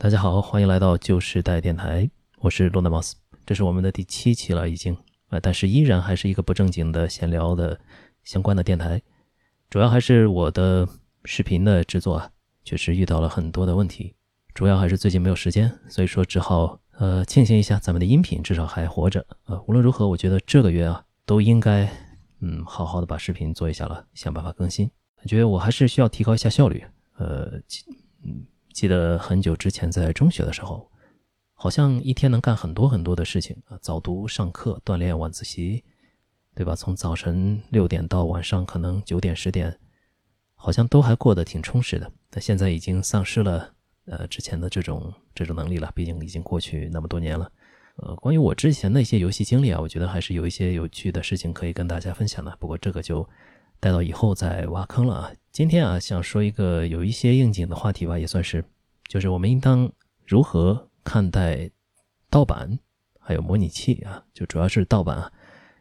大家好，欢迎来到旧时代电台，我是罗纳毛斯，这是我们的第七期了，已经呃，但是依然还是一个不正经的闲聊的相关的电台，主要还是我的视频的制作啊，确实遇到了很多的问题，主要还是最近没有时间，所以说只好呃庆幸一下咱们的音频至少还活着呃，无论如何，我觉得这个月啊都应该嗯好好的把视频做一下了，想办法更新，感觉我还是需要提高一下效率，呃，嗯。记得很久之前在中学的时候，好像一天能干很多很多的事情啊，早读、上课、锻炼、晚自习，对吧？从早晨六点到晚上可能九点、十点，好像都还过得挺充实的。那现在已经丧失了呃之前的这种这种能力了，毕竟已经过去那么多年了。呃，关于我之前的一些游戏经历啊，我觉得还是有一些有趣的事情可以跟大家分享的。不过这个就。带到以后再挖坑了啊！今天啊，想说一个有一些应景的话题吧，也算是，就是我们应当如何看待盗版，还有模拟器啊，就主要是盗版啊，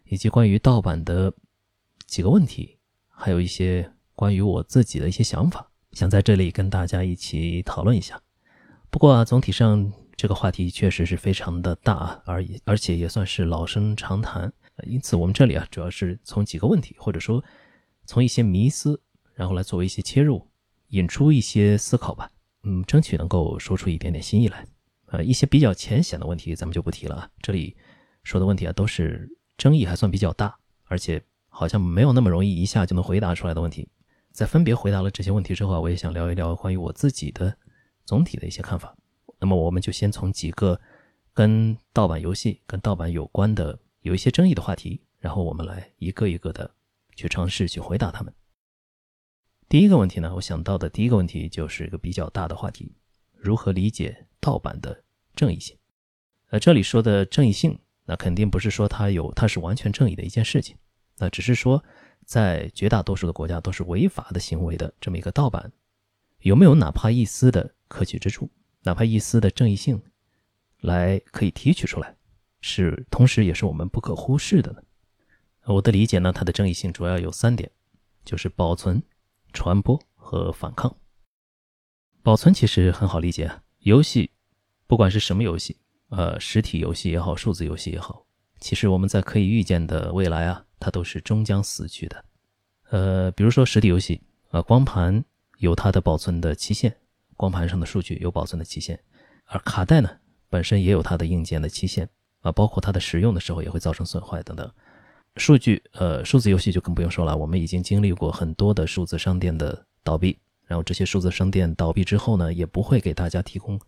以及关于盗版的几个问题，还有一些关于我自己的一些想法，想在这里跟大家一起讨论一下。不过啊，总体上这个话题确实是非常的大啊，而而且也算是老生常谈，因此我们这里啊，主要是从几个问题，或者说。从一些迷思，然后来作为一些切入，引出一些思考吧。嗯，争取能够说出一点点新意来。呃，一些比较浅显的问题咱们就不提了啊。这里说的问题啊，都是争议还算比较大，而且好像没有那么容易一下就能回答出来的问题。在分别回答了这些问题之后啊，我也想聊一聊关于我自己的总体的一些看法。那么我们就先从几个跟盗版游戏、跟盗版有关的有一些争议的话题，然后我们来一个一个的。去尝试去回答他们。第一个问题呢，我想到的第一个问题就是一个比较大的话题：如何理解盗版的正义性？呃，这里说的正义性，那肯定不是说它有它是完全正义的一件事情，那只是说在绝大多数的国家都是违法的行为的这么一个盗版，有没有哪怕一丝的可取之处，哪怕一丝的正义性，来可以提取出来，是同时也是我们不可忽视的呢？我的理解呢，它的争议性主要有三点，就是保存、传播和反抗。保存其实很好理解，游戏不管是什么游戏，呃，实体游戏也好，数字游戏也好，其实我们在可以预见的未来啊，它都是终将死去的。呃，比如说实体游戏，呃，光盘有它的保存的期限，光盘上的数据有保存的期限，而卡带呢，本身也有它的硬件的期限啊，包括它的使用的时候也会造成损坏等等。数据，呃，数字游戏就更不用说了。我们已经经历过很多的数字商店的倒闭，然后这些数字商店倒闭之后呢，也不会给大家提供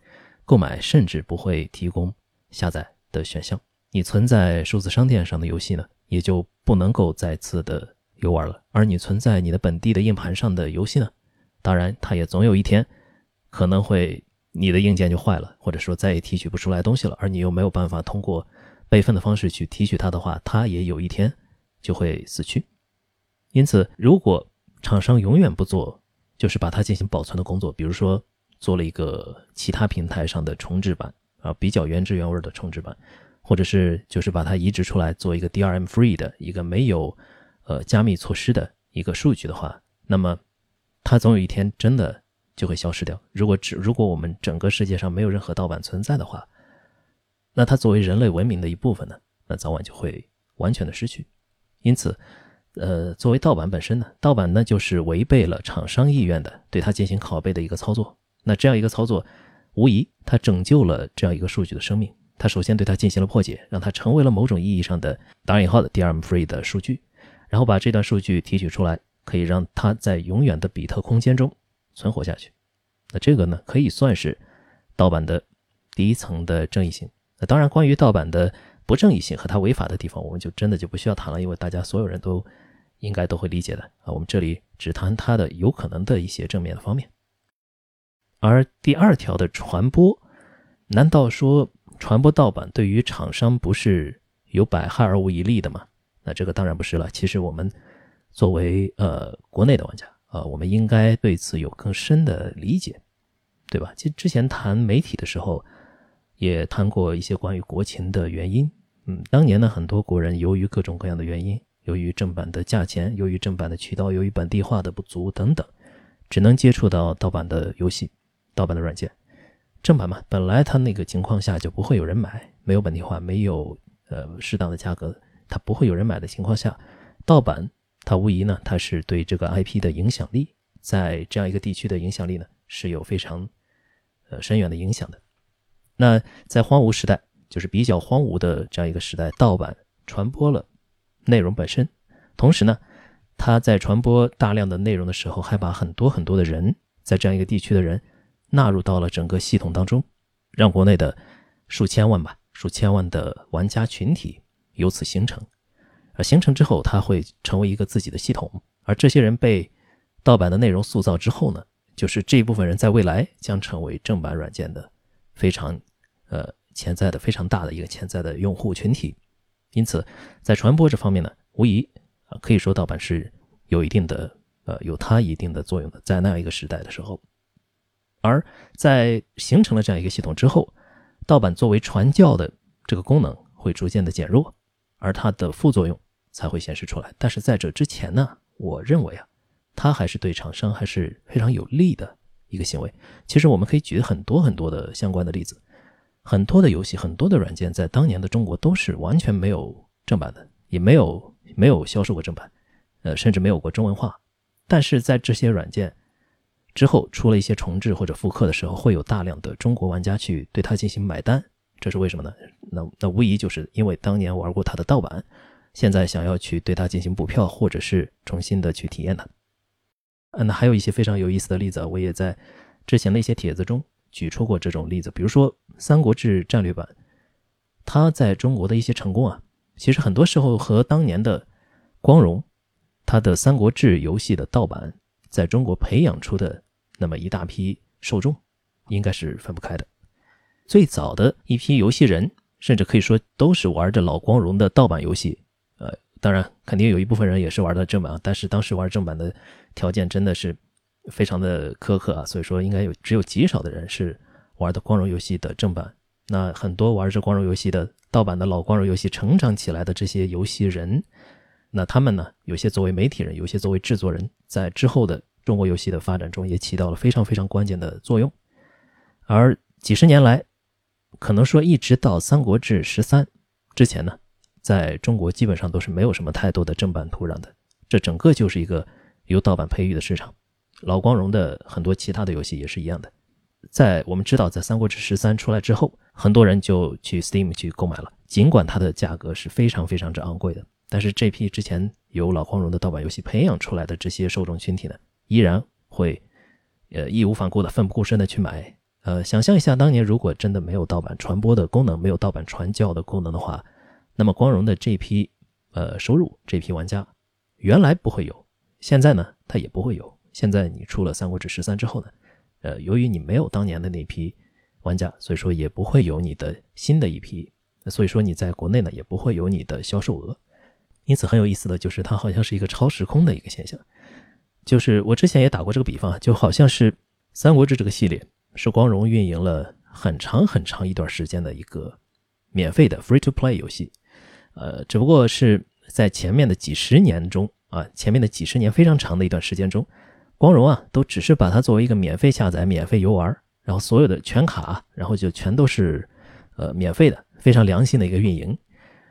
购买，甚至不会提供下载的选项。你存在数字商店上的游戏呢，也就不能够再次的游玩了。而你存在你的本地的硬盘上的游戏呢，当然它也总有一天可能会你的硬件就坏了，或者说再也提取不出来东西了，而你又没有办法通过。备份的方式去提取它的话，它也有一天就会死去。因此，如果厂商永远不做，就是把它进行保存的工作，比如说做了一个其他平台上的重置版啊，比较原汁原味的重置版，或者是就是把它移植出来做一个 DRM free 的一个没有呃加密措施的一个数据的话，那么它总有一天真的就会消失掉。如果只如果我们整个世界上没有任何盗版存在的话，那它作为人类文明的一部分呢，那早晚就会完全的失去。因此，呃，作为盗版本身呢，盗版呢就是违背了厂商意愿的对它进行拷贝的一个操作。那这样一个操作，无疑它拯救了这样一个数据的生命。它首先对它进行了破解，让它成为了某种意义上的打引号的 DRM free 的数据，然后把这段数据提取出来，可以让它在永远的比特空间中存活下去。那这个呢，可以算是盗版的第一层的正义性。那当然，关于盗版的不正义性和它违法的地方，我们就真的就不需要谈了，因为大家所有人都应该都会理解的啊。我们这里只谈它的有可能的一些正面的方面。而第二条的传播，难道说传播盗版对于厂商不是有百害而无一利的吗？那这个当然不是了。其实我们作为呃国内的玩家啊，我们应该对此有更深的理解，对吧？其实之前谈媒体的时候。也谈过一些关于国情的原因。嗯，当年呢，很多国人由于各种各样的原因，由于正版的价钱，由于正版的渠道，由于本地化的不足等等，只能接触到盗版的游戏、盗版的软件。正版嘛，本来它那个情况下就不会有人买，没有本地化，没有呃适当的价格，它不会有人买的情况下，盗版它无疑呢，它是对这个 IP 的影响力，在这样一个地区的影响力呢是有非常呃深远的影响的。那在荒芜时代，就是比较荒芜的这样一个时代，盗版传播了内容本身，同时呢，它在传播大量的内容的时候，还把很多很多的人在这样一个地区的人。纳入到了整个系统当中，让国内的数千万吧、数千万的玩家群体由此形成。而形成之后，它会成为一个自己的系统。而这些人被盗版的内容塑造之后呢，就是这一部分人在未来将成为正版软件的非常呃潜在的非常大的一个潜在的用户群体。因此，在传播这方面呢，无疑啊可以说盗版是有一定的呃有它一定的作用的。在那样一个时代的时候。而在形成了这样一个系统之后，盗版作为传教的这个功能会逐渐的减弱，而它的副作用才会显示出来。但是在这之前呢，我认为啊，它还是对厂商还是非常有利的一个行为。其实我们可以举很多很多的相关的例子，很多的游戏、很多的软件在当年的中国都是完全没有正版的，也没有没有销售过正版，呃，甚至没有过中文化。但是在这些软件。之后出了一些重置或者复刻的时候，会有大量的中国玩家去对它进行买单，这是为什么呢？那那无疑就是因为当年玩过它的盗版，现在想要去对它进行补票，或者是重新的去体验它。嗯，那还有一些非常有意思的例子，我也在之前的一些帖子中举出过这种例子，比如说《三国志战略版》，它在中国的一些成功啊，其实很多时候和当年的光荣它的《三国志》游戏的盗版。在中国培养出的那么一大批受众，应该是分不开的。最早的一批游戏人，甚至可以说都是玩着老光荣的盗版游戏。呃，当然，肯定有一部分人也是玩的正版，但是当时玩正版的条件真的是非常的苛刻啊，所以说应该有只有极少的人是玩的光荣游戏的正版。那很多玩着光荣游戏的盗版的老光荣游戏成长起来的这些游戏人。那他们呢？有些作为媒体人，有些作为制作人，在之后的中国游戏的发展中也起到了非常非常关键的作用。而几十年来，可能说一直到《三国志十三》之前呢，在中国基本上都是没有什么太多的正版土壤的。这整个就是一个由盗版培育的市场。老光荣的很多其他的游戏也是一样的。在我们知道，在《三国志十三》出来之后，很多人就去 Steam 去购买了，尽管它的价格是非常非常之昂贵的。但是这批之前由老光荣的盗版游戏培养出来的这些受众群体呢，依然会，呃，义无反顾的、奋不顾身的去买。呃，想象一下，当年如果真的没有盗版传播的功能，没有盗版传教的功能的话，那么光荣的这批，呃，收入这批玩家，原来不会有，现在呢，他也不会有。现在你出了《三国志十三》之后呢，呃，由于你没有当年的那批玩家，所以说也不会有你的新的一批，所以说你在国内呢，也不会有你的销售额。因此很有意思的就是，它好像是一个超时空的一个现象。就是我之前也打过这个比方，就好像是《三国志》这个系列是光荣运营了很长很长一段时间的一个免费的 free to play 游戏。呃，只不过是在前面的几十年中啊，前面的几十年非常长的一段时间中，光荣啊都只是把它作为一个免费下载、免费游玩，然后所有的全卡，然后就全都是呃免费的，非常良心的一个运营。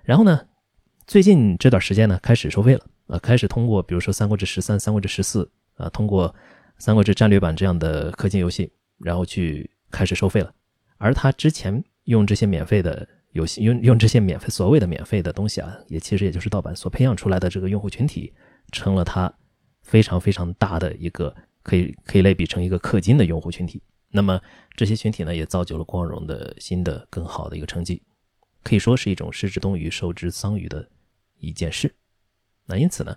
然后呢？最近这段时间呢，开始收费了呃，开始通过比如说《三国志十三》《三国志十四》啊，通过《三国志战略版》这样的氪金游戏，然后去开始收费了。而他之前用这些免费的游戏，用用这些免费所谓的免费的东西啊，也其实也就是盗版所培养出来的这个用户群体，成了他非常非常大的一个可以可以类比成一个氪金的用户群体。那么这些群体呢，也造就了光荣的新的更好的一个成绩，可以说是一种失之东隅，收之桑榆的。一件事，那因此呢，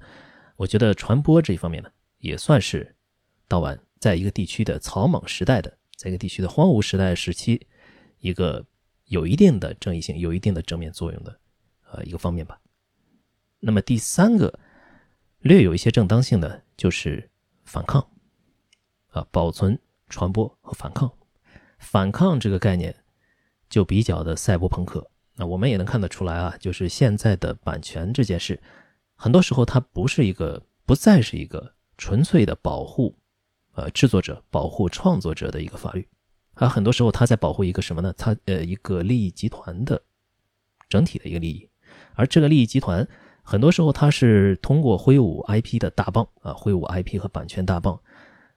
我觉得传播这一方面呢，也算是盗版在一个地区的草莽时代的，在一个地区的荒芜时代时期，一个有一定的正义性、有一定的正面作用的呃一个方面吧。那么第三个略有一些正当性的就是反抗啊，保存、传播和反抗。反抗这个概念就比较的赛博朋克。那我们也能看得出来啊，就是现在的版权这件事，很多时候它不是一个，不再是一个纯粹的保护，呃，制作者、保护创作者的一个法律，啊，很多时候它在保护一个什么呢？它呃一个利益集团的整体的一个利益，而这个利益集团很多时候他是通过挥舞 IP 的大棒啊，挥舞 IP 和版权大棒，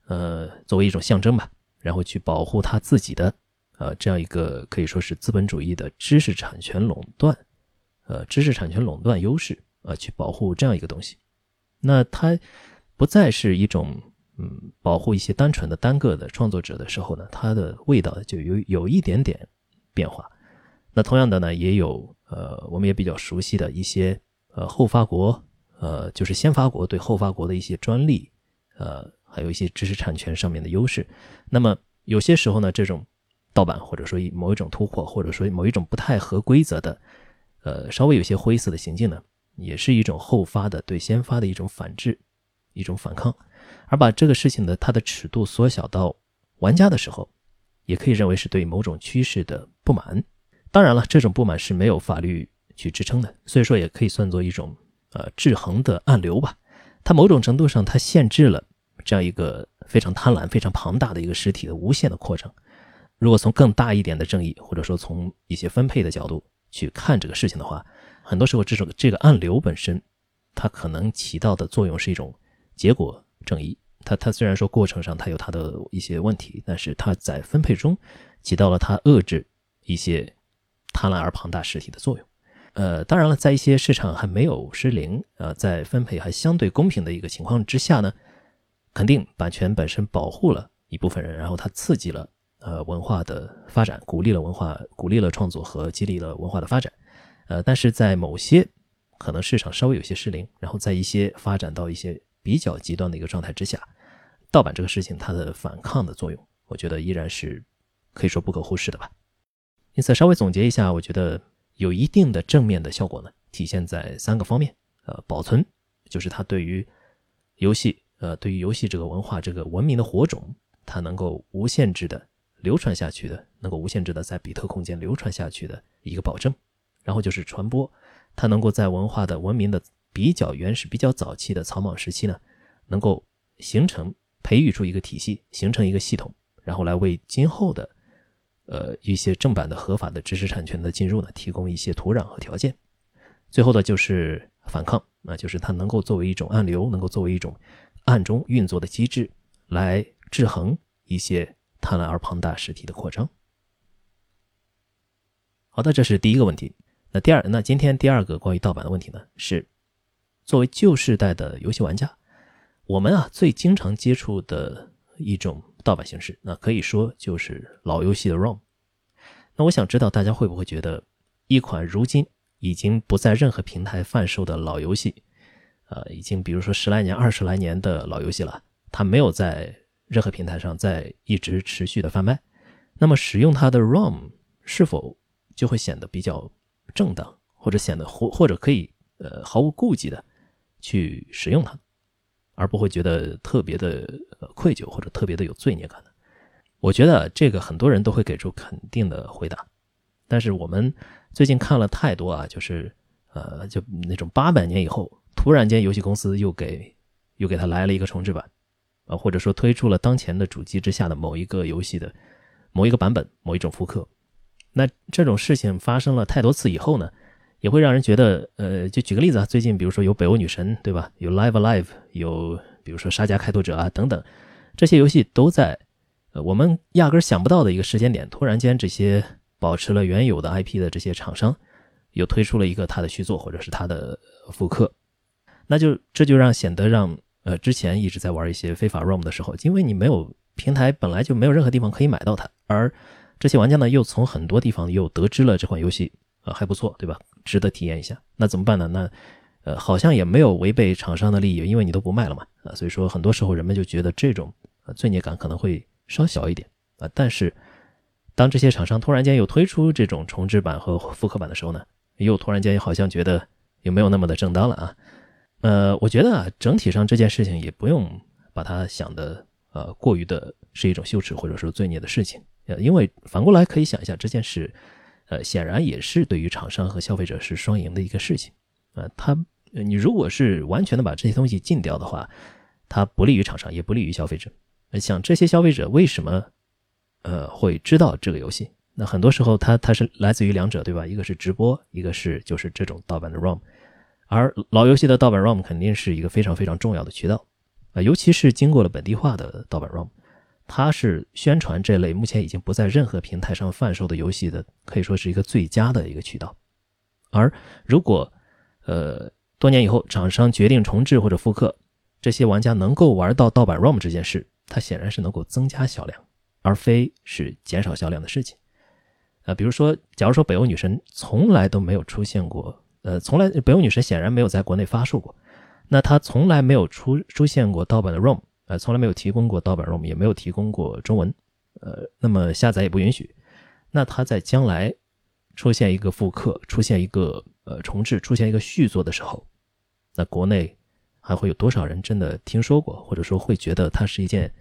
呃，作为一种象征吧，然后去保护他自己的呃这样一个可以说是资本主义的知识产权垄断，呃，知识产权垄断优势啊，去保护这样一个东西，那它不再是一种。嗯，保护一些单纯的单个的创作者的时候呢，它的味道就有有一点点变化。那同样的呢，也有呃，我们也比较熟悉的一些呃后发国，呃，就是先发国对后发国的一些专利，呃，还有一些知识产权上面的优势。那么有些时候呢，这种盗版或者说某一种突破，或者说某一种不太合规则的，呃，稍微有些灰色的行径呢，也是一种后发的对先发的一种反制，一种反抗。而把这个事情的它的尺度缩小到玩家的时候，也可以认为是对某种趋势的不满。当然了，这种不满是没有法律去支撑的，所以说也可以算作一种呃制衡的暗流吧。它某种程度上它限制了这样一个非常贪婪、非常庞大的一个实体的无限的扩张。如果从更大一点的正义，或者说从一些分配的角度去看这个事情的话，很多时候这种这个暗流本身，它可能起到的作用是一种结果。正义，它它虽然说过程上它有它的一些问题，但是它在分配中起到了它遏制一些贪婪而庞大实体的作用。呃，当然了，在一些市场还没有失灵，呃，在分配还相对公平的一个情况之下呢，肯定版权本身保护了一部分人，然后它刺激了呃文化的发展，鼓励了文化，鼓励了创作和激励了文化的发展。呃，但是在某些可能市场稍微有些失灵，然后在一些发展到一些。比较极端的一个状态之下，盗版这个事情它的反抗的作用，我觉得依然是可以说不可忽视的吧。因此，稍微总结一下，我觉得有一定的正面的效果呢，体现在三个方面。呃，保存就是它对于游戏，呃，对于游戏这个文化这个文明的火种，它能够无限制的流传下去的，能够无限制的在比特空间流传下去的一个保证。然后就是传播，它能够在文化的文明的。比较原始、比较早期的草莽时期呢，能够形成、培育出一个体系，形成一个系统，然后来为今后的，呃一些正版的合法的知识产权的进入呢，提供一些土壤和条件。最后的就是反抗，那就是它能够作为一种暗流，能够作为一种暗中运作的机制，来制衡一些贪婪而庞大实体的扩张。好的，这是第一个问题。那第二，那今天第二个关于盗版的问题呢是。作为旧世代的游戏玩家，我们啊最经常接触的一种盗版形式，那可以说就是老游戏的 ROM。那我想知道大家会不会觉得，一款如今已经不在任何平台贩售的老游戏，呃，已经比如说十来年、二十来年的老游戏了，它没有在任何平台上在一直持续的贩卖，那么使用它的 ROM 是否就会显得比较正当，或者显得或或者可以呃毫无顾忌的？去使用它，而不会觉得特别的愧疚或者特别的有罪孽感的。我觉得这个很多人都会给出肯定的回答。但是我们最近看了太多啊，就是呃，就那种八百年以后，突然间游戏公司又给又给他来了一个重置版，啊，或者说推出了当前的主机之下的某一个游戏的某一个版本、某一种复刻。那这种事情发生了太多次以后呢？也会让人觉得，呃，就举个例子啊，最近比如说有北欧女神，对吧？有 Live Alive，有比如说沙加开拓者啊等等，这些游戏都在，呃，我们压根想不到的一个时间点，突然间这些保持了原有的 IP 的这些厂商，又推出了一个它的续作或者是它的复刻，那就这就让显得让呃之前一直在玩一些非法 ROM 的时候，因为你没有平台，本来就没有任何地方可以买到它，而这些玩家呢又从很多地方又得知了这款游戏，呃还不错，对吧？值得体验一下，那怎么办呢？那，呃，好像也没有违背厂商的利益，因为你都不卖了嘛，啊，所以说很多时候人们就觉得这种呃罪孽感可能会稍小一点啊。但是，当这些厂商突然间又推出这种重置版和复刻版的时候呢，又突然间又好像觉得又没有那么的正当了啊。呃，我觉得啊，整体上这件事情也不用把它想的呃过于的是一种羞耻或者说罪孽的事情，呃，因为反过来可以想一下这件事。呃，显然也是对于厂商和消费者是双赢的一个事情，啊，它你如果是完全的把这些东西禁掉的话，它不利于厂商，也不利于消费者。想这些消费者为什么呃会知道这个游戏。那很多时候它它是来自于两者，对吧？一个是直播，一个是就是这种盗版的 ROM。而老游戏的盗版 ROM 肯定是一个非常非常重要的渠道啊，尤其是经过了本地化的盗版 ROM，它是宣传这类目前已经不在任何平台上贩售的游戏的，可以说是一个最佳的一个渠道。而如果呃多年以后厂商决定重置或者复刻，这些玩家能够玩到盗版 ROM 这件事，它显然是能够增加销量，而非是减少销量的事情。啊，比如说，假如说北欧女神从来都没有出现过，呃，从来北欧女神显然没有在国内发售过，那她从来没有出出现过盗版的 ROM，呃，从来没有提供过盗版 ROM，也没有提供过中文，呃，那么下载也不允许，那它在将来出现一个复刻，出现一个呃重置，出现一个续作的时候，那国内还会有多少人真的听说过，或者说会觉得它是一件，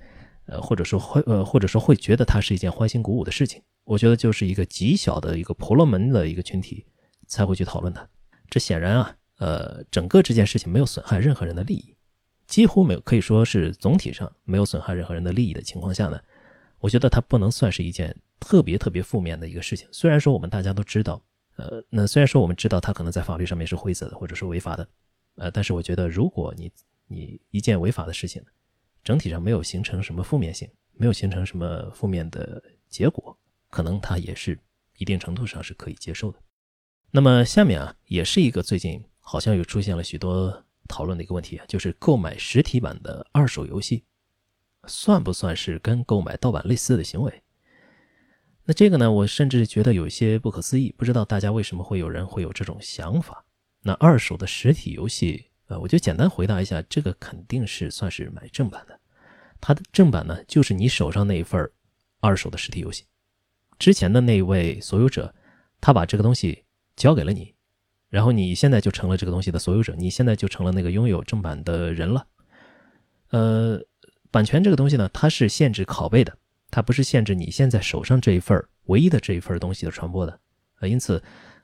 呃，或者说会呃，或者说会觉得它是一件欢欣鼓舞的事情？我觉得就是一个极小的一个婆罗门的一个群体才会去讨论它。这显然啊，呃，整个这件事情没有损害任何人的利益，几乎没有，可以说是总体上没有损害任何人的利益的情况下呢，我觉得它不能算是一件特别特别负面的一个事情。虽然说我们大家都知道，呃，那虽然说我们知道它可能在法律上面是灰色的或者是违法的，呃，但是我觉得如果你你一件违法的事情，整体上没有形成什么负面性，没有形成什么负面的结果。可能它也是一定程度上是可以接受的。那么下面啊，也是一个最近好像又出现了许多讨论的一个问题啊，就是购买实体版的二手游戏，算不算是跟购买盗版类似的行为？那这个呢，我甚至觉得有些不可思议，不知道大家为什么会有人会有这种想法？那二手的实体游戏，呃，我就简单回答一下，这个肯定是算是买正版的，它的正版呢，就是你手上那一份二手的实体游戏。之前的那一位所有者，他把这个东西交给了你，然后你现在就成了这个东西的所有者，你现在就成了那个拥有正版的人了。呃，版权这个东西呢，它是限制拷贝的，它不是限制你现在手上这一份唯一的这一份东西的传播的。呃，因此，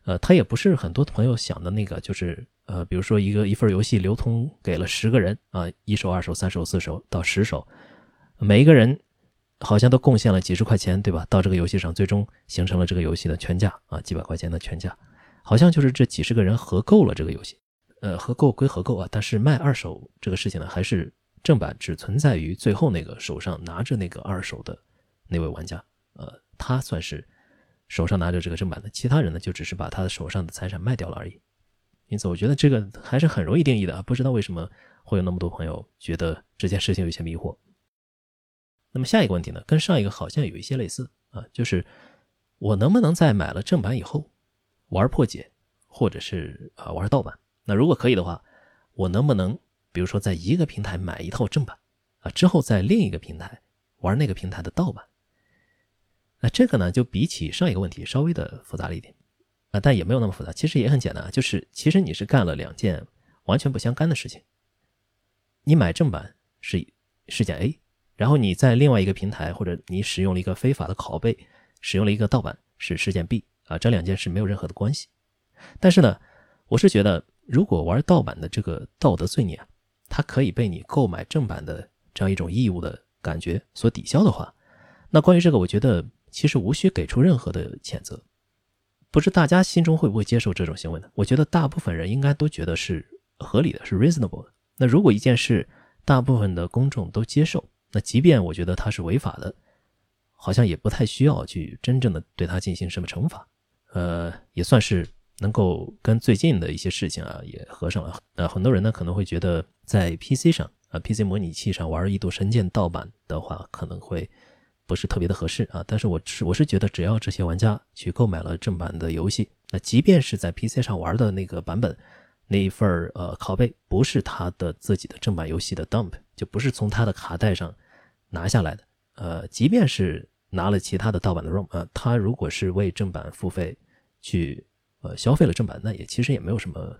呃，它也不是很多朋友想的那个，就是呃，比如说一个一份游戏流通给了十个人啊，一手、二手、三手、四手到十手，每一个人。好像都贡献了几十块钱，对吧？到这个游戏上，最终形成了这个游戏的全价啊，几百块钱的全价，好像就是这几十个人合购了这个游戏。呃，合购归合购啊，但是卖二手这个事情呢，还是正版只存在于最后那个手上拿着那个二手的那位玩家。呃，他算是手上拿着这个正版的，其他人呢，就只是把他的手上的财产卖掉了而已。因此，我觉得这个还是很容易定义的啊，不知道为什么会有那么多朋友觉得这件事情有些迷惑。那么下一个问题呢，跟上一个好像有一些类似啊，就是我能不能在买了正版以后玩破解，或者是啊玩盗版？那如果可以的话，我能不能比如说在一个平台买一套正版啊，之后在另一个平台玩那个平台的盗版？那这个呢，就比起上一个问题稍微的复杂了一点啊，但也没有那么复杂，其实也很简单，就是其实你是干了两件完全不相干的事情，你买正版是事件 A。然后你在另外一个平台，或者你使用了一个非法的拷贝，使用了一个盗版，是事件 B 啊，这两件事没有任何的关系。但是呢，我是觉得，如果玩盗版的这个道德罪孽啊，它可以被你购买正版的这样一种义务的感觉所抵消的话，那关于这个，我觉得其实无需给出任何的谴责。不知大家心中会不会接受这种行为呢？我觉得大部分人应该都觉得是合理的，是 reasonable 的。那如果一件事大部分的公众都接受，那即便我觉得它是违法的，好像也不太需要去真正的对它进行什么惩罚，呃，也算是能够跟最近的一些事情啊也合上了。呃，很多人呢可能会觉得在 PC 上啊 PC 模拟器上玩《异度神剑》盗版的话，可能会不是特别的合适啊。但是我是我是觉得，只要这些玩家去购买了正版的游戏，那即便是在 PC 上玩的那个版本。那一份呃拷贝不是他的自己的正版游戏的 dump，就不是从他的卡带上拿下来的。呃，即便是拿了其他的盗版的 ROM，啊，他如果是为正版付费去呃消费了正版，那也其实也没有什么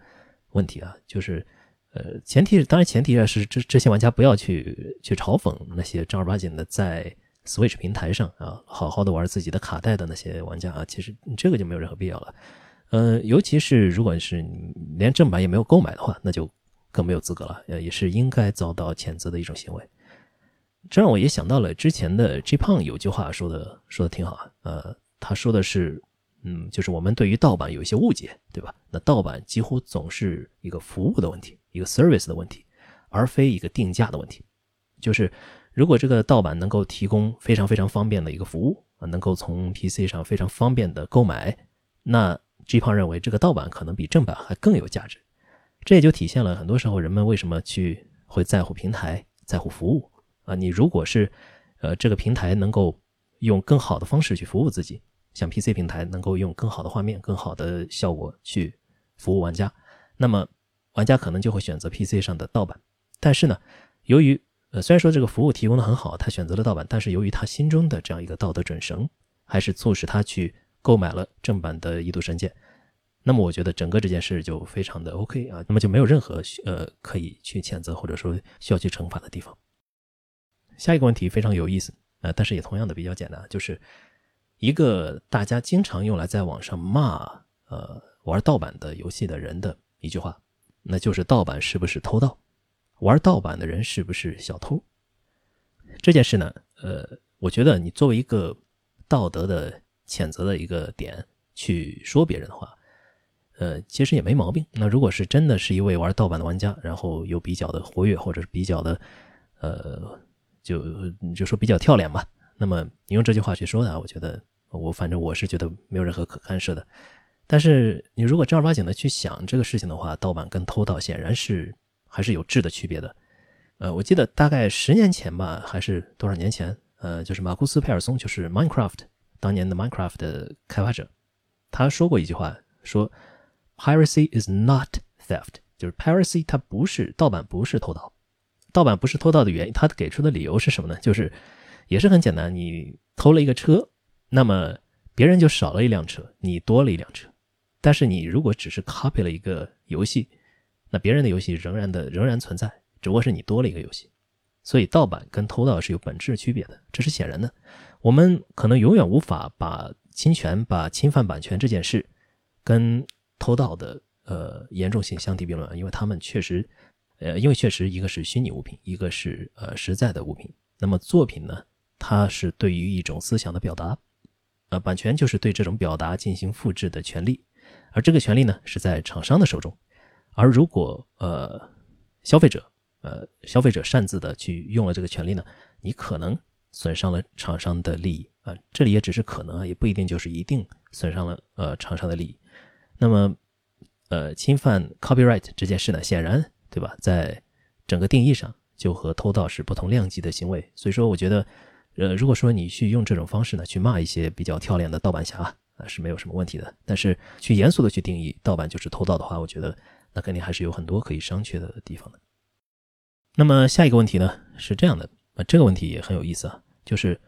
问题啊。就是呃前提当然前提啊是这这些玩家不要去去嘲讽那些正儿八经的在 Switch 平台上啊好好的玩自己的卡带的那些玩家啊，其实这个就没有任何必要了。呃，尤其是如果是连正版也没有购买的话，那就更没有资格了，呃，也是应该遭到谴责的一种行为。这让我也想到了之前的 G 胖有句话说的说的挺好啊，呃，他说的是，嗯，就是我们对于盗版有一些误解，对吧？那盗版几乎总是一个服务的问题，一个 service 的问题，而非一个定价的问题。就是如果这个盗版能够提供非常非常方便的一个服务啊，能够从 PC 上非常方便的购买，那 G 胖认为这个盗版可能比正版还更有价值。这也就体现了很多时候人们为什么去会在乎平台、在乎服务啊。你如果是呃这个平台能够用更好的方式去服务自己，像 PC 平台能够用更好的画面、更好的效果去服务玩家，那么玩家可能就会选择 PC 上的盗版。但是呢，由于呃虽然说这个服务提供的很好，他选择了盗版，但是由于他心中的这样一个道德准绳，还是促使他去购买了正版的《一度神剑》。那么我觉得整个这件事就非常的 OK 啊，那么就没有任何呃可以去谴责或者说需要去惩罚的地方。下一个问题非常有意思啊，但是也同样的比较简单，就是一个大家经常用来在网上骂呃玩盗版的游戏的人的一句话，那就是盗版是不是偷盗？玩盗版的人是不是小偷？这件事呢，呃，我觉得你作为一个道德的谴责的一个点去说别人的话。呃，其实也没毛病。那如果是真的是一位玩盗版的玩家，然后又比较的活跃，或者是比较的，呃，就就说比较跳脸吧。那么你用这句话去说他，我觉得我反正我是觉得没有任何可干涉的。但是你如果正儿八经的去想这个事情的话，盗版跟偷盗显然是还是有质的区别的。呃，我记得大概十年前吧，还是多少年前，呃，就是马库斯·佩尔松，就是 Minecraft 当年的 Minecraft 的开发者，他说过一句话，说。Piracy is not theft，就是 piracy 它不是盗版，不是偷盗。盗版不是偷盗的原因，他给出的理由是什么呢？就是也是很简单，你偷了一个车，那么别人就少了一辆车，你多了一辆车。但是你如果只是 copy 了一个游戏，那别人的游戏仍然的仍然存在，只不过是你多了一个游戏。所以盗版跟偷盗是有本质区别的，这是显然的。我们可能永远无法把侵权、把侵犯版权这件事跟偷盗的呃严重性相提并论，因为他们确实，呃，因为确实一个是虚拟物品，一个是呃实在的物品。那么作品呢，它是对于一种思想的表达，呃，版权就是对这种表达进行复制的权利，而这个权利呢是在厂商的手中。而如果呃消费者呃消费者擅自的去用了这个权利呢，你可能损伤了厂商的利益啊，这里也只是可能啊，也不一定就是一定损伤了呃厂商的利益。那么，呃，侵犯 copyright 这件事呢，显然，对吧？在整个定义上，就和偷盗是不同量级的行为。所以说，我觉得，呃，如果说你去用这种方式呢，去骂一些比较跳脸的盗版侠啊，是没有什么问题的。但是，去严肃的去定义盗版就是偷盗的话，我觉得那肯定还是有很多可以商榷的地方的。那么下一个问题呢，是这样的啊，这个问题也很有意思啊，就是，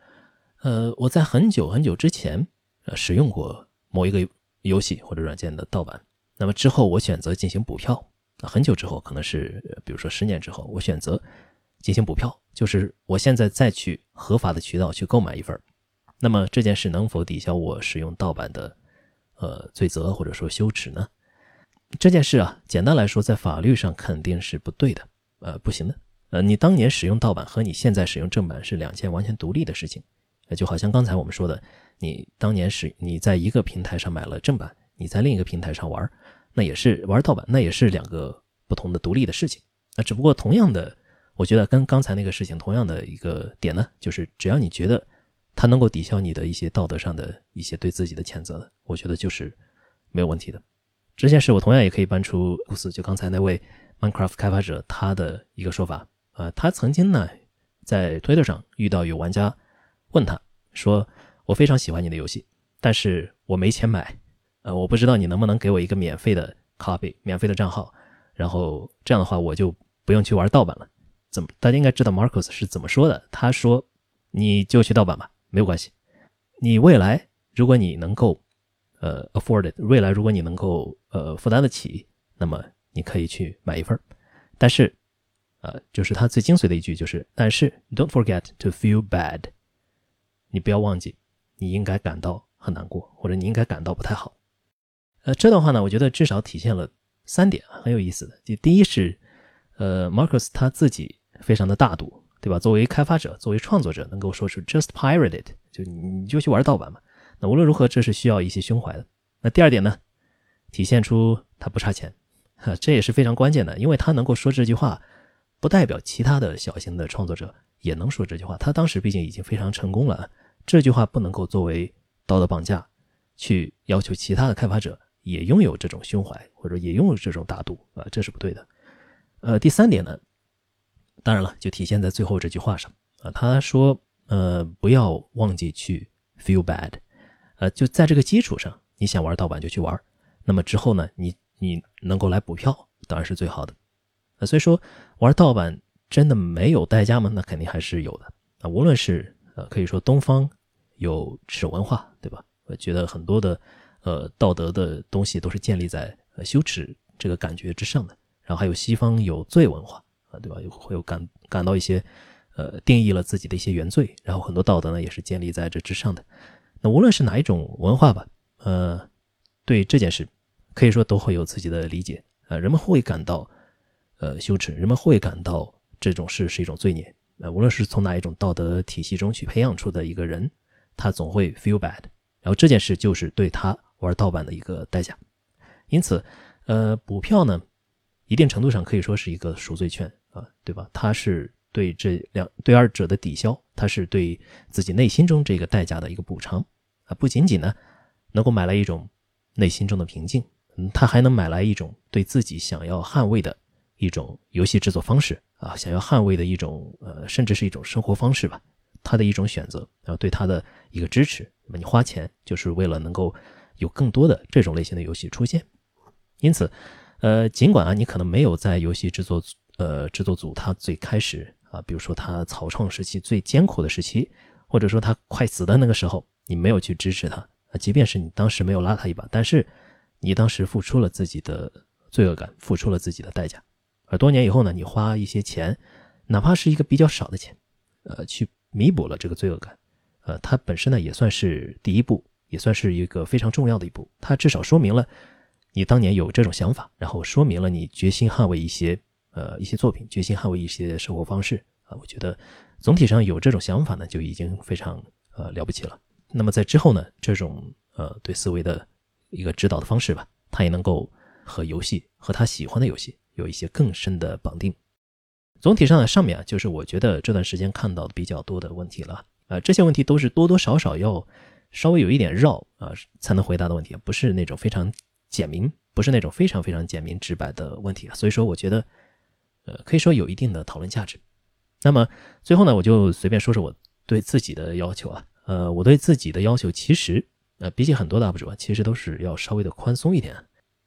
呃，我在很久很久之前，呃，使用过某一个。游戏或者软件的盗版，那么之后我选择进行补票。很久之后，可能是比如说十年之后，我选择进行补票，就是我现在再去合法的渠道去购买一份那么这件事能否抵消我使用盗版的呃罪责或者说羞耻呢？这件事啊，简单来说，在法律上肯定是不对的，呃，不行的。呃，你当年使用盗版和你现在使用正版是两件完全独立的事情。就好像刚才我们说的。你当年是你在一个平台上买了正版，你在另一个平台上玩，那也是玩盗版，那也是两个不同的独立的事情。那只不过同样的，我觉得跟刚才那个事情同样的一个点呢，就是只要你觉得它能够抵消你的一些道德上的一些对自己的谴责，我觉得就是没有问题的。这件事我同样也可以搬出故事，就刚才那位 Minecraft 开发者他的一个说法啊，他曾经呢在推特上遇到有玩家问他说。我非常喜欢你的游戏，但是我没钱买，呃，我不知道你能不能给我一个免费的 copy，免费的账号，然后这样的话我就不用去玩盗版了。怎么？大家应该知道 Marcus 是怎么说的？他说：“你就去盗版吧，没有关系。你未来如果你能够，呃，afford it，未来如果你能够，呃，负担得起，那么你可以去买一份。但是，呃，就是他最精髓的一句就是：但是 don't forget to feel bad，你不要忘记。”你应该感到很难过，或者你应该感到不太好。呃，这段话呢，我觉得至少体现了三点很有意思的。就第一是，呃，Marcus 他自己非常的大度，对吧？作为开发者，作为创作者，能够说出 just pirate it，就你就去玩盗版嘛。那无论如何，这是需要一些胸怀的。那第二点呢，体现出他不差钱，哈，这也是非常关键的，因为他能够说这句话，不代表其他的小型的创作者也能说这句话。他当时毕竟已经非常成功了，这句话不能够作为道德绑架，去要求其他的开发者也拥有这种胸怀，或者也拥有这种大度啊，这是不对的。呃，第三点呢，当然了，就体现在最后这句话上啊，他说，呃，不要忘记去 feel bad。呃，就在这个基础上，你想玩盗版就去玩，那么之后呢，你你能够来补票，当然是最好的。呃，所以说玩盗版真的没有代价吗？那肯定还是有的。啊，无论是呃，可以说东方有耻文化，对吧？我觉得很多的呃道德的东西都是建立在呃羞耻这个感觉之上的。然后还有西方有罪文化啊，对吧？有会有感感到一些呃定义了自己的一些原罪，然后很多道德呢也是建立在这之上的。那无论是哪一种文化吧，呃，对这件事，可以说都会有自己的理解。呃，人们会感到，呃，羞耻，人们会感到这种事是一种罪孽。呃，无论是从哪一种道德体系中去培养出的一个人，他总会 feel bad。然后这件事就是对他玩盗版的一个代价。因此，呃，补票呢，一定程度上可以说是一个赎罪券啊，对吧？它是。对这两对二者的抵消，它是对自己内心中这个代价的一个补偿啊，不仅仅呢能够买来一种内心中的平静，嗯，它还能买来一种对自己想要捍卫的一种游戏制作方式啊，想要捍卫的一种呃，甚至是一种生活方式吧，它的一种选择，然后对它的一个支持。那么你花钱就是为了能够有更多的这种类型的游戏出现，因此，呃，尽管啊，你可能没有在游戏制作呃制作组他最开始。啊，比如说他草创时期最艰苦的时期，或者说他快死的那个时候，你没有去支持他啊，即便是你当时没有拉他一把，但是你当时付出了自己的罪恶感，付出了自己的代价，而多年以后呢，你花一些钱，哪怕是一个比较少的钱，呃，去弥补了这个罪恶感，呃，它本身呢也算是第一步，也算是一个非常重要的一步，它至少说明了你当年有这种想法，然后说明了你决心捍卫一些。呃，一些作品决心捍卫一些生活方式啊，我觉得总体上有这种想法呢，就已经非常呃了不起了。那么在之后呢，这种呃对思维的一个指导的方式吧，他也能够和游戏和他喜欢的游戏有一些更深的绑定。总体上呢，上面啊就是我觉得这段时间看到的比较多的问题了。呃，这些问题都是多多少少要稍微有一点绕啊才能回答的问题，不是那种非常简明，不是那种非常非常简明直白的问题。所以说，我觉得。呃，可以说有一定的讨论价值。那么最后呢，我就随便说说我对自己的要求啊。呃，我对自己的要求其实，呃，比起很多的 UP 主啊，其实都是要稍微的宽松一点。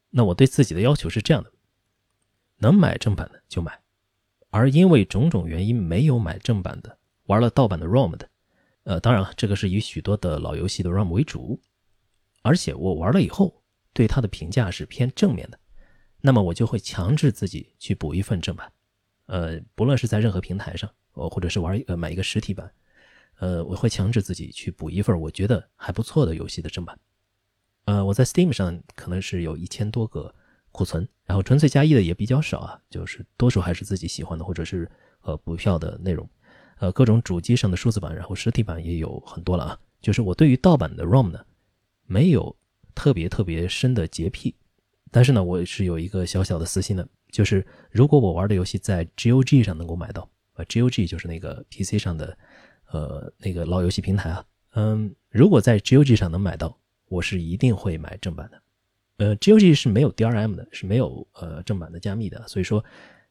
那我对自己的要求是这样的：能买正版的就买，而因为种种原因没有买正版的，玩了盗版的 ROM 的，呃，当然了，这个是以许多的老游戏的 ROM 为主，而且我玩了以后对它的评价是偏正面的。那么我就会强制自己去补一份正版，呃，不论是在任何平台上，呃，或者是玩呃买一个实体版，呃，我会强制自己去补一份我觉得还不错的游戏的正版。呃，我在 Steam 上可能是有一千多个库存，然后纯粹加一的也比较少啊，就是多数还是自己喜欢的或者是呃补票的内容，呃，各种主机上的数字版，然后实体版也有很多了啊。就是我对于盗版的 ROM 呢，没有特别特别深的洁癖。但是呢，我是有一个小小的私心的，就是如果我玩的游戏在 GOG 上能够买到，啊，GOG 就是那个 PC 上的，呃，那个老游戏平台啊，嗯，如果在 GOG 上能买到，我是一定会买正版的。呃，GOG 是没有 DRM 的，是没有呃正版的加密的，所以说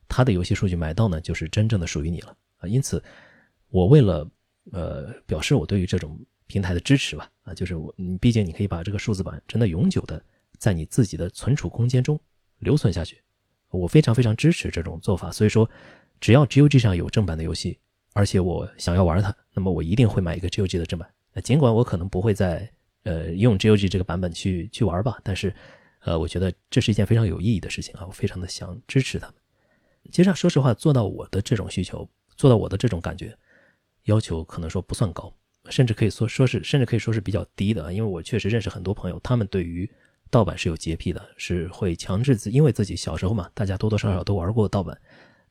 它的游戏数据买到呢，就是真正的属于你了啊。因此，我为了呃表示我对于这种平台的支持吧，啊，就是我，你毕竟你可以把这个数字版真的永久的。在你自己的存储空间中留存下去，我非常非常支持这种做法。所以说，只要 GOG 上有正版的游戏，而且我想要玩它，那么我一定会买一个 GOG 的正版。那尽管我可能不会在呃用 GOG 这个版本去去玩吧，但是呃，我觉得这是一件非常有意义的事情啊，我非常的想支持他们。其实说实话，做到我的这种需求，做到我的这种感觉，要求可能说不算高，甚至可以说说是甚至可以说是比较低的啊，因为我确实认识很多朋友，他们对于盗版是有洁癖的，是会强制自，因为自己小时候嘛，大家多多少少都玩过盗版。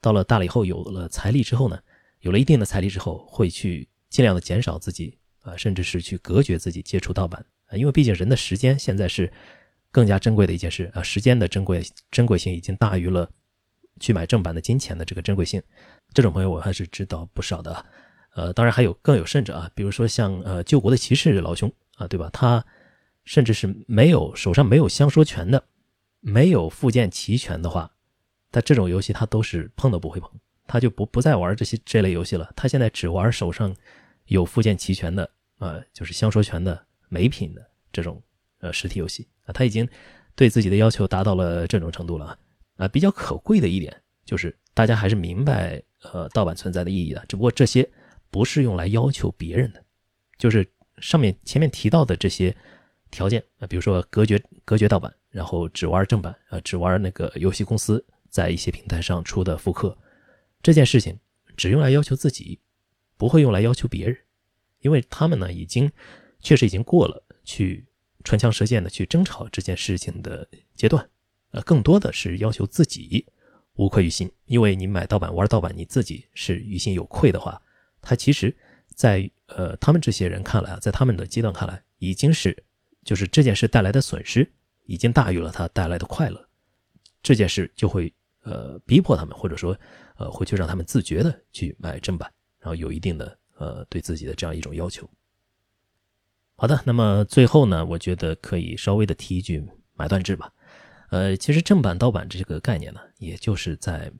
到了大了以后，有了财力之后呢，有了一定的财力之后，会去尽量的减少自己啊，甚至是去隔绝自己接触盗版啊，因为毕竟人的时间现在是更加珍贵的一件事啊，时间的珍贵珍贵性已经大于了去买正版的金钱的这个珍贵性。这种朋友我还是知道不少的，呃，当然还有更有甚者啊，比如说像呃救国的骑士老兄啊，对吧？他甚至是没有手上没有相说权的，没有附件齐全的话，他这种游戏他都是碰都不会碰。他就不不再玩这些这类游戏了，他现在只玩手上有附件齐全的呃，就是相说全的美品的这种呃实体游戏啊，他已经对自己的要求达到了这种程度了啊。比较可贵的一点就是大家还是明白呃盗版存在的意义的，只不过这些不是用来要求别人的，就是上面前面提到的这些条件啊，比如说隔绝隔绝盗版，然后只玩正版啊，只玩那个游戏公司在一些平台上出的复刻。这件事情只用来要求自己，不会用来要求别人，因为他们呢已经确实已经过了去唇枪舌剑的去争吵这件事情的阶段，呃，更多的是要求自己无愧于心。因为你买盗版玩盗版，你自己是于心有愧的话，他其实，在呃他们这些人看来啊，在他们的阶段看来，已经是就是这件事带来的损失已经大于了他带来的快乐，这件事就会呃逼迫他们或者说。呃，会去让他们自觉的去买正版，然后有一定的呃对自己的这样一种要求。好的，那么最后呢，我觉得可以稍微的提一句买断制吧。呃，其实正版盗版这个概念呢，也就是在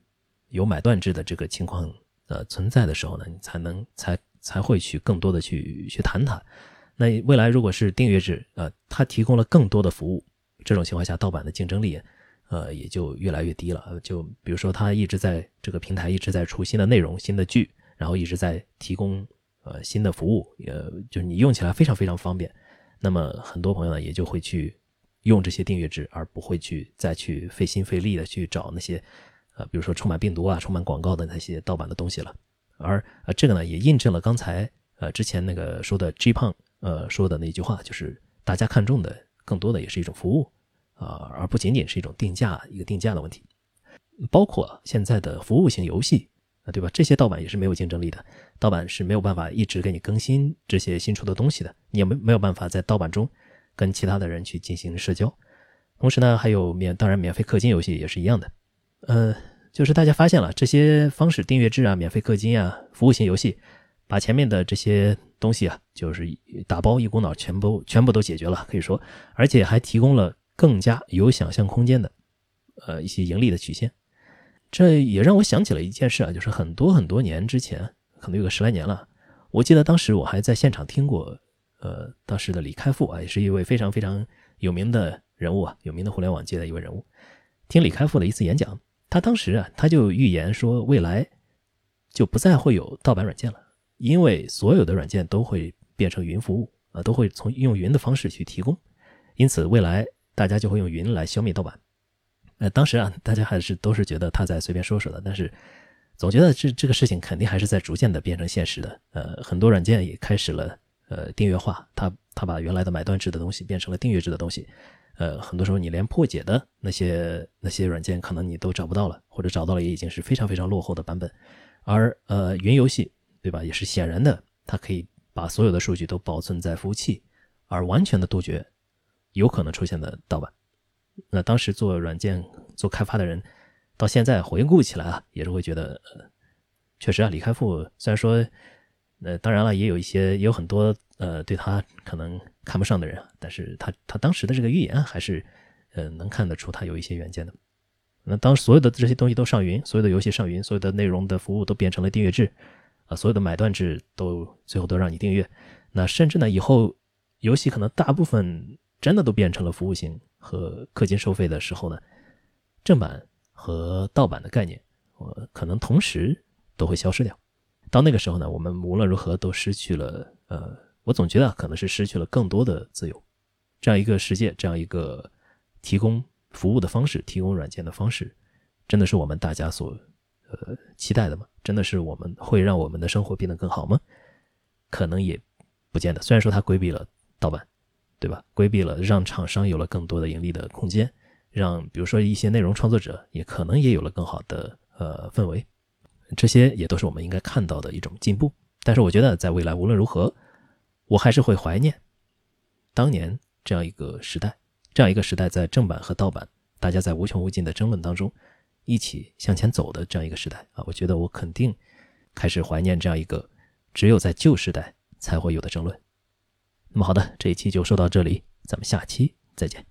有买断制的这个情况呃存在的时候呢，你才能才才会去更多的去去谈它。那未来如果是订阅制，呃，它提供了更多的服务，这种情况下盗版的竞争力。呃，也就越来越低了。就比如说，它一直在这个平台一直在出新的内容、新的剧，然后一直在提供呃新的服务，呃，就是你用起来非常非常方便。那么很多朋友呢，也就会去用这些订阅制，而不会去再去费心费力的去找那些呃，比如说充满病毒啊、充满广告的那些盗版的东西了。而呃，这个呢，也印证了刚才呃之前那个说的 G 胖呃说的那句话，就是大家看中的更多的也是一种服务。啊，而不仅仅是一种定价，一个定价的问题，包括现在的服务型游戏啊，对吧？这些盗版也是没有竞争力的，盗版是没有办法一直给你更新这些新出的东西的，你也没没有办法在盗版中跟其他的人去进行社交。同时呢，还有免，当然免费氪金游戏也是一样的。呃，就是大家发现了这些方式，订阅制啊，免费氪金啊，服务型游戏，把前面的这些东西啊，就是打包一股脑全部全部都解决了，可以说，而且还提供了。更加有想象空间的，呃，一些盈利的曲线，这也让我想起了一件事啊，就是很多很多年之前，可能有个十来年了，我记得当时我还在现场听过，呃，当时的李开复啊，也是一位非常非常有名的人物啊，有名的互联网界的一位人物，听李开复的一次演讲，他当时啊，他就预言说，未来就不再会有盗版软件了，因为所有的软件都会变成云服务啊，都会从用云的方式去提供，因此未来。大家就会用云来消灭盗版。呃，当时啊，大家还是都是觉得他在随便说说的，但是总觉得这这个事情肯定还是在逐渐的变成现实的。呃，很多软件也开始了呃订阅化，他他把原来的买断制的东西变成了订阅制的东西。呃，很多时候你连破解的那些那些软件可能你都找不到了，或者找到了也已经是非常非常落后的版本。而呃云游戏对吧，也是显然的，它可以把所有的数据都保存在服务器，而完全的杜绝。有可能出现的盗版，那当时做软件做开发的人，到现在回顾起来啊，也是会觉得，呃，确实啊，李开复虽然说，呃，当然了，也有一些也有很多呃对他可能看不上的人，但是他他当时的这个预言还是，呃，能看得出他有一些远见的。那当所有的这些东西都上云，所有的游戏上云，所有的内容的服务都变成了订阅制，啊，所有的买断制都最后都让你订阅，那甚至呢，以后游戏可能大部分。真的都变成了服务型和氪金收费的时候呢，正版和盗版的概念，我可能同时都会消失掉。到那个时候呢，我们无论如何都失去了，呃，我总觉得可能是失去了更多的自由。这样一个世界，这样一个提供服务的方式，提供软件的方式，真的是我们大家所呃期待的吗？真的是我们会让我们的生活变得更好吗？可能也不见得。虽然说它规避了盗版。对吧？规避了，让厂商有了更多的盈利的空间，让比如说一些内容创作者也可能也有了更好的呃氛围。这些也都是我们应该看到的一种进步。但是我觉得，在未来无论如何，我还是会怀念当年这样一个时代，这样一个时代，在正版和盗版，大家在无穷无尽的争论当中一起向前走的这样一个时代啊！我觉得我肯定开始怀念这样一个只有在旧时代才会有的争论。那么好的，这一期就说到这里，咱们下期再见。